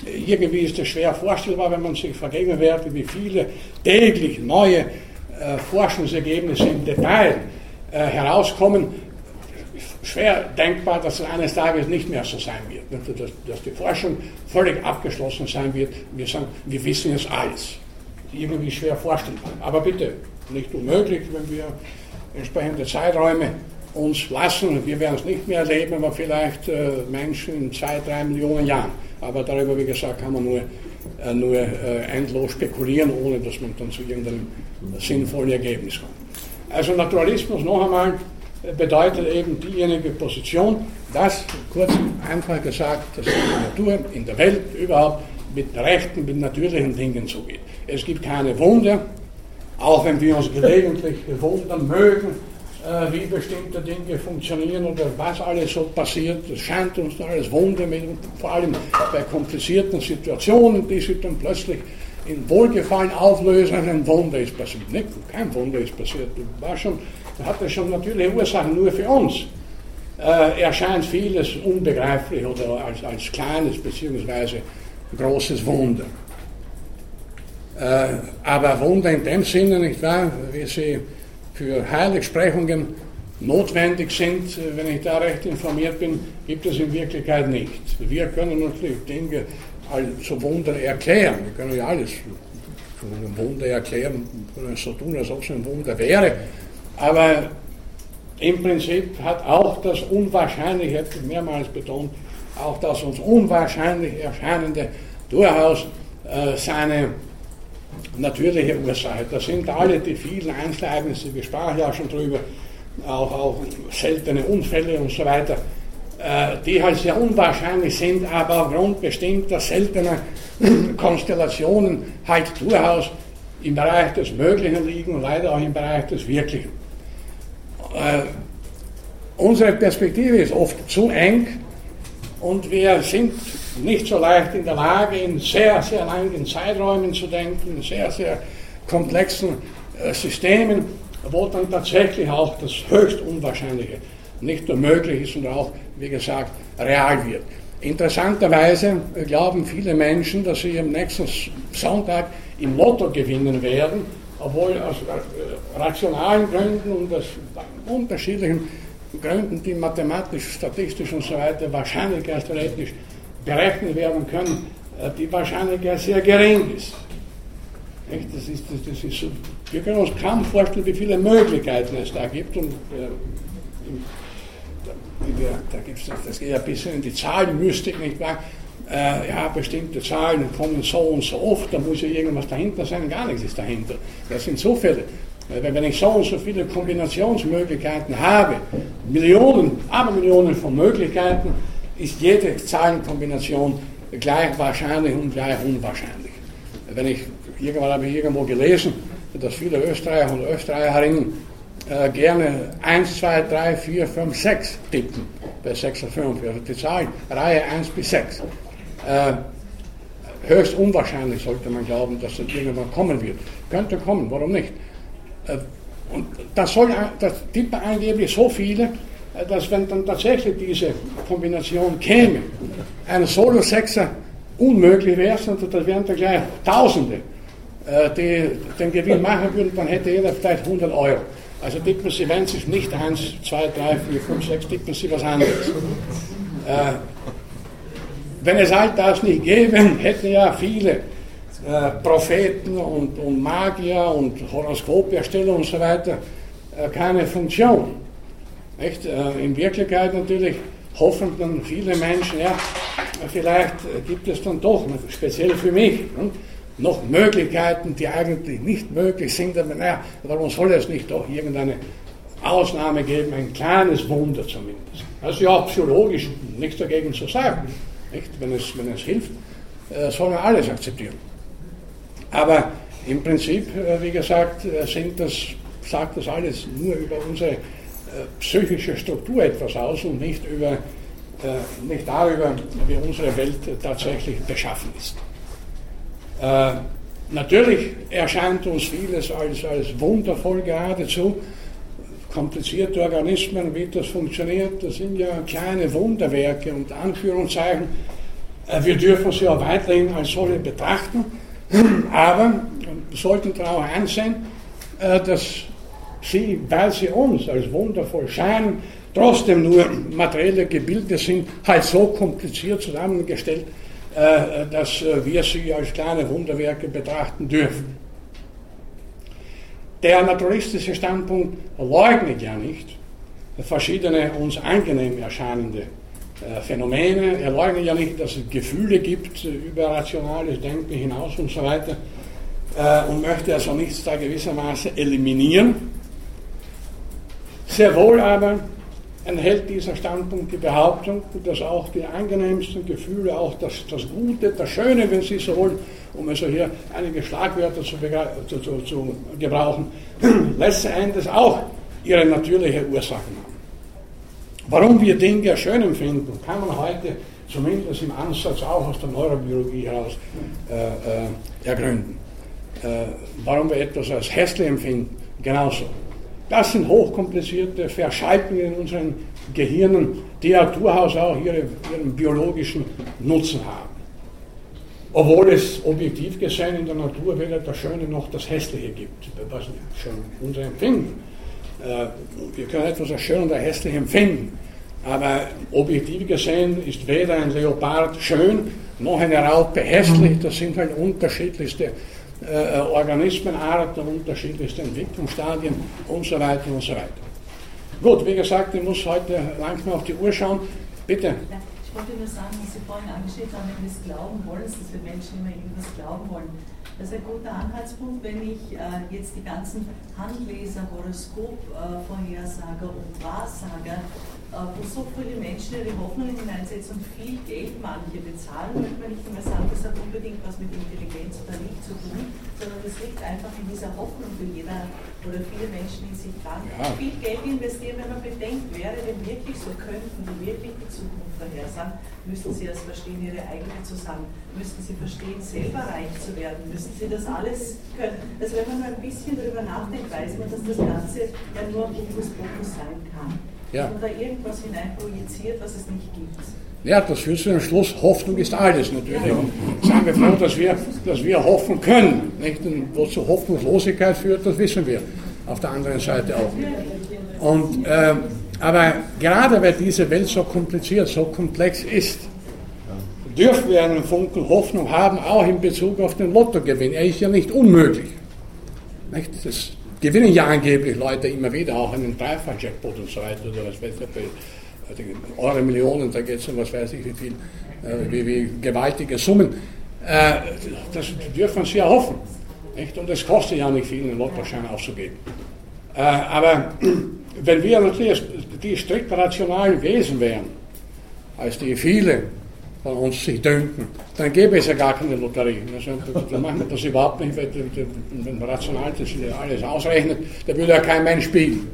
irgendwie ist es schwer vorstellbar, wenn man sich vergegenwärtigt, wie viele täglich neue äh, Forschungsergebnisse im Detail äh, herauskommen. Schwer denkbar, dass es eines Tages nicht mehr so sein wird, dass, die Forschung völlig abgeschlossen sein wird. Wir sagen, wir wissen jetzt alles. Irgendwie schwer vorstellbar. Aber bitte, nicht unmöglich, wenn wir entsprechende Zeiträume uns lassen. Wir werden es nicht mehr erleben, aber vielleicht äh, Menschen in zwei, drei Millionen Jahren. Aber darüber, wie gesagt, kann man nur, äh, nur äh, endlos spekulieren, ohne dass man dann zu irgendeinem sinnvollen Ergebnis kommt. Also Naturalismus, noch einmal, äh, bedeutet eben diejenige Position, dass, kurz einfach gesagt, dass die Natur in der Welt überhaupt mit rechten, mit natürlichen Dingen zugeht. Es gibt keine Wunder, auch wenn wir uns gelegentlich wundern mögen, wie bestimmte Dinge funktionieren oder was alles so passiert. Es scheint uns alles Wunder, mit, vor allem bei komplizierten Situationen, die sich dann plötzlich in Wohlgefallen auflösen. Ein Wunder ist passiert. Nicht, kein Wunder ist passiert. War schon, hat das schon natürliche Ursachen nur für uns. Äh, erscheint vieles unbegreiflich oder als, als kleines bzw. großes Wunder. Äh, aber Wunder in dem Sinne, nicht wahr, wie sie für Heiligsprechungen notwendig sind, äh, wenn ich da recht informiert bin, gibt es in Wirklichkeit nicht. Wir können natürlich Dinge als Wunder erklären. Wir können ja alles von einem Wunder erklären, können so tun, als ob es ein Wunder wäre. Aber im Prinzip hat auch das Unwahrscheinliche, ich habe mehrmals betont, auch das uns unwahrscheinlich Erscheinende durchaus äh, seine natürliche Ursache. Das sind alle die vielen Einzelereignisse, wir sprachen ja schon drüber, auch, auch seltene Unfälle und so weiter, äh, die halt sehr unwahrscheinlich sind, aber aufgrund bestimmter seltener Konstellationen halt durchaus im Bereich des Möglichen liegen und leider auch im Bereich des Wirklichen. Äh, unsere Perspektive ist oft zu eng und wir sind nicht so leicht in der Lage, in sehr, sehr langen Zeiträumen zu denken, in sehr, sehr komplexen äh, Systemen, wo dann tatsächlich auch das höchst Unwahrscheinliche nicht nur möglich ist, sondern auch, wie gesagt, real wird. Interessanterweise glauben viele Menschen, dass sie am nächsten Sonntag im Lotto gewinnen werden, obwohl aus äh, rationalen Gründen und aus unterschiedlichen Gründen, die mathematisch, statistisch und so weiter wahrscheinlichkeitstheoretisch berechnet werden können, äh, die Wahrscheinlichkeit sehr gering ist. Das ist, das, das ist so. Wir können uns kaum vorstellen, wie viele Möglichkeiten es da gibt. Und, äh, da gibt es das geht ein bisschen in die Zahlenmystik, nicht wahr? Äh, ja, bestimmte Zahlen kommen so und so oft, da muss ja irgendwas dahinter sein, gar nichts ist dahinter. Das sind so viele. Wenn ich so und so viele Kombinationsmöglichkeiten habe, Millionen, aber Millionen von Möglichkeiten, ist jede Zahlenkombination gleich wahrscheinlich und gleich unwahrscheinlich. Wenn ich, irgendwann habe ich irgendwo gelesen, dass viele Österreicher und Österreicherinnen äh, gerne 1, 2, 3, 4, 5, 6 tippen bei 56, also die Zahlen Reihe 1 bis 6. Äh, höchst unwahrscheinlich sollte man glauben, dass das irgendwann kommen wird. Könnte kommen, warum nicht? Äh, und das, soll, das tippen angeblich so viele, dass wenn dann tatsächlich diese Kombination käme, ein Solo-Sechser unmöglich wäre, sondern das wären dann gleich Tausende, äh, die den Gewinn machen würden, dann hätte jeder vielleicht 100 Euro. Also tippen Sie, wenn Sie nicht 1, 2, 3, 4, 5, 6, tippen Sie was anderes. Äh, wenn es all das nicht gäbe, hätten ja viele äh, Propheten und, Magier und Horoskopersteller und so weiter äh, keine Funktion. Nicht? Äh, in Wirklichkeit natürlich hoffen dann viele Menschen, ja, vielleicht gibt es dann doch, speziell für mich, noch Möglichkeiten, die eigentlich nicht möglich sind. Aber naja, warum soll es nicht doch irgendeine Ausnahme geben, ein kleines Wunder zumindest? Also ja, psychologisch nichts dagegen zu sagen. Nicht? Wenn, es, wenn es hilft, äh, soll man alles akzeptieren. Aber im Prinzip, äh, wie gesagt, sind das, sagt das alles nur über unsere äh, psychische Struktur etwas aus und nicht über äh, nicht darüber, wie unsere Welt tatsächlich beschaffen ist. Äh, natürlich erscheint uns vieles als, als wundervoll geradezu. Komplizierte Organismen, wie das funktioniert, das sind ja kleine Wunderwerke und Anführungszeichen. Äh, wir dürfen sie auch weiterhin als solche betrachten, aber sollten darauf einsehen, äh, dass sie, weil sie uns als wundervoll scheinen, trotzdem nur materielle Gebilde sind, halt so kompliziert zusammengestellt, äh, dass äh, wir sie als kleine Wunderwerke betrachten dürfen. Der naturalistische Standpunkt leugnet ja nicht verschiedene uns angenehm erscheinende äh, Phänomene. Er leugnet ja nicht, dass es Gefühle gibt über rationales Denken hinaus und so weiter und möchte also nichts da gewissermaßen eliminieren. Sehr wohl aber enthält dieser Standpunkt die Behauptung, dass auch die angenehmsten Gefühle, auch das, das Gute, das Schöne, wenn Sie so wollen, um also hier einige Schlagwörter zu, zu, zu, zu gebrauchen, letzten Endes auch ihre natürliche Ursachen haben. Warum wir Dinge schön empfinden, kann man heute zumindest im Ansatz auch aus der Neurobiologie heraus äh, äh, ergründen. Äh, warum wir etwas als hässlich empfinden, genauso. Das sind hochkomplizierte Verschaltungen in unseren Gehirnen, die ja durchaus auch ihre, ihren biologischen Nutzen haben. Obwohl es objektiv gesehen in der Natur weder das Schöne noch das Hässliche gibt, was schon unser Empfinden. Äh, wir können etwas als Schön als Hässlich empfinden, aber objektiv gesehen ist weder ein Leopard schön noch eine Raupe hässlich, das sind halt unterschiedlichste äh, äh, Organismenarten, unterschiedlichste Entwicklungsstadien und so weiter und so weiter. Gut, wie gesagt, ich muss heute langsam auf die Uhr schauen. Bitte. Ich wollte nur sagen, was Sie vorhin angestellt haben, wenn wir es glauben wollen, dass wir Menschen immer irgendwas glauben wollen. Das ist ein guter Anhaltspunkt, wenn ich äh, jetzt die ganzen Handleser, Horoskop-Vorhersager äh, und Wahrsager wo so viele Menschen ihre Hoffnungen hineinsetzen und viel Geld manche bezahlen, möchte man nicht immer sagen, das hat unbedingt was mit Intelligenz oder nicht zu tun, sondern es liegt einfach in dieser Hoffnung, die jeder oder viele Menschen in sich tragen. Ja. Viel Geld investieren, wenn man bedenkt, wäre denn wirklich so, könnten die wirklich die Zukunft vorhersagen, müssten sie erst verstehen, ihre eigene zu sagen, müssten sie verstehen, selber reich zu werden, müssten sie das alles können. Also wenn man nur ein bisschen darüber nachdenkt, weiß man, dass das Ganze ja nur Hokuspokus sein kann ja. da irgendwas hineinprojiziert, was es nicht gibt. Ja, das führt zu dem Schluss, Hoffnung ist alles natürlich. Ja. Und sagen wir froh, dass wir, dass wir hoffen können. Nicht? Und wozu Hoffnungslosigkeit führt, das wissen wir auf der anderen Seite auch. Und, äh, aber gerade weil diese Welt so kompliziert, so komplex ist, dürfen wir einen Funken Hoffnung haben, auch in Bezug auf den Lottogewinn. Er ist ja nicht unmöglich. Nicht? Das gewinnen ja angeblich Leute immer wieder auch einen Dreifach-Jackpot und so weiter oder was weiß ich, eure Millionen, da geht es um was weiß ich wie viel, äh, wie, wie, gewaltige Summen. Äh, das dürfen Sie erhoffen. Nicht? Und es kostet ja nicht viel, einen Lottoschein auszugeben. Äh, aber wenn wir natürlich die strikt rationalen Wesen wären, als die viele von uns sich dünken, dann gäbe es ja gar keine Lotterie. Also, dann machen wir das überhaupt nicht, wenn man rational das alles ausrechnet, da würde ja kein Mensch spielen.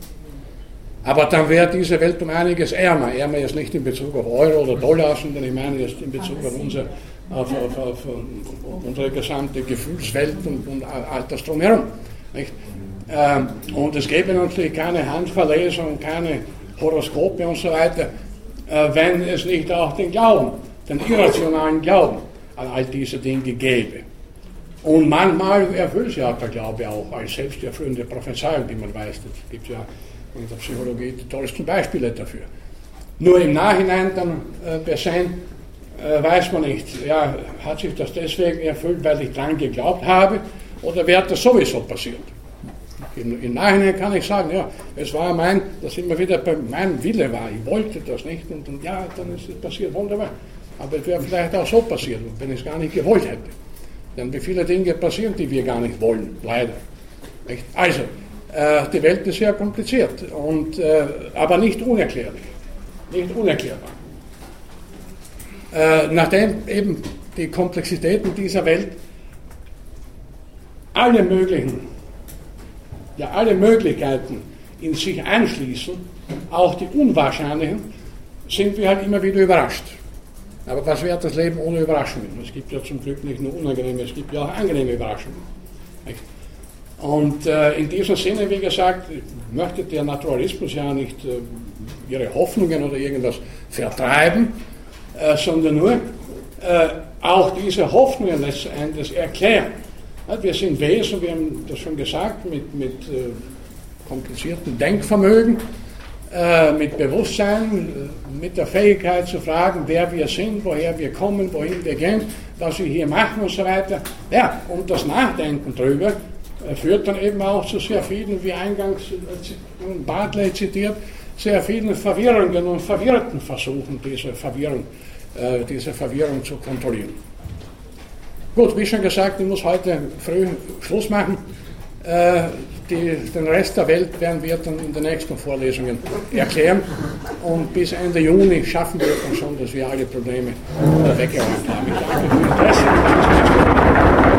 Aber dann wäre diese Welt um einiges ärmer. Ärmer jetzt nicht in Bezug auf Euro oder Dollar, sondern ich meine jetzt in Bezug auf, unser, auf, auf, auf unsere gesamte Gefühlswelt und, und all das drumherum. Ähm, und es gäbe natürlich keine Handverlesung, keine Horoskope und so weiter, äh, wenn es nicht auch den Glauben den irrationalen Glauben an all diese Dinge gäbe. Und manchmal erfüllt sich der Glaube auch als selbsterfüllende Prophezeiung, die man weiß. Es gibt ja in der Psychologie die tollsten Beispiele dafür. Nur im Nachhinein dann äh, besehen, äh, weiß man nicht, ja, hat sich das deswegen erfüllt, weil ich dran geglaubt habe, oder wäre das sowieso passiert? Im, Im, Nachhinein kann ich sagen, ja, es war mein, dass immer wieder bei meinem Wille war, ich wollte das nicht und, und ja, dann ist es passiert, wunderbar. Aber es wäre vielleicht auch so passiert, wenn ich es gar nicht gewollt hätte. Denn wie viele Dinge passieren, die wir gar nicht wollen, leider. Nicht? Also, äh, die Welt ist sehr kompliziert, und, äh, aber nicht unerklärlich. Nicht unerklärbar. Äh, nachdem eben die Komplexitäten dieser Welt alle möglichen, ja alle Möglichkeiten in sich einschließen, auch die unwahrscheinlichen, sind wir halt immer wieder überrascht. Aber was wäre das Leben ohne Überraschungen? Es gibt ja zum Glück nicht nur unangenehme, es gibt ja auch angenehme Überraschungen. Und äh, in diesem Sinne, wie gesagt, möchte der Naturalismus ja nicht äh, ihre Hoffnungen oder irgendwas vertreiben, äh, sondern nur auch diese Hoffnungen letztendlich erklären. Wir sind Wesen, wir haben das schon gesagt, mit, mit komplizierten Denkvermögen, äh, mit Bewusstsein, mit der Fähigkeit zu fragen, wer wir sind, woher wir kommen, wohin wir gehen, was wir hier machen und so weiter. Ja, und das Nachdenken darüber führt dann eben auch zu sehr vielen, wie eingangs Bartley zitiert, sehr vielen Verwirrungen und verwirrten Versuchen, diese Verwirrung, äh, diese Verwirrung zu kontrollieren. Gut, wie schon gesagt, ich muss heute früh Schluss machen. Äh, die, den Rest der Welt werden wir dann in den nächsten Vorlesungen erklären. Und bis Ende Juni schaffen wir dann schon, dass wir alle Probleme weggeräumt haben. Ich danke für Ihr Interesse.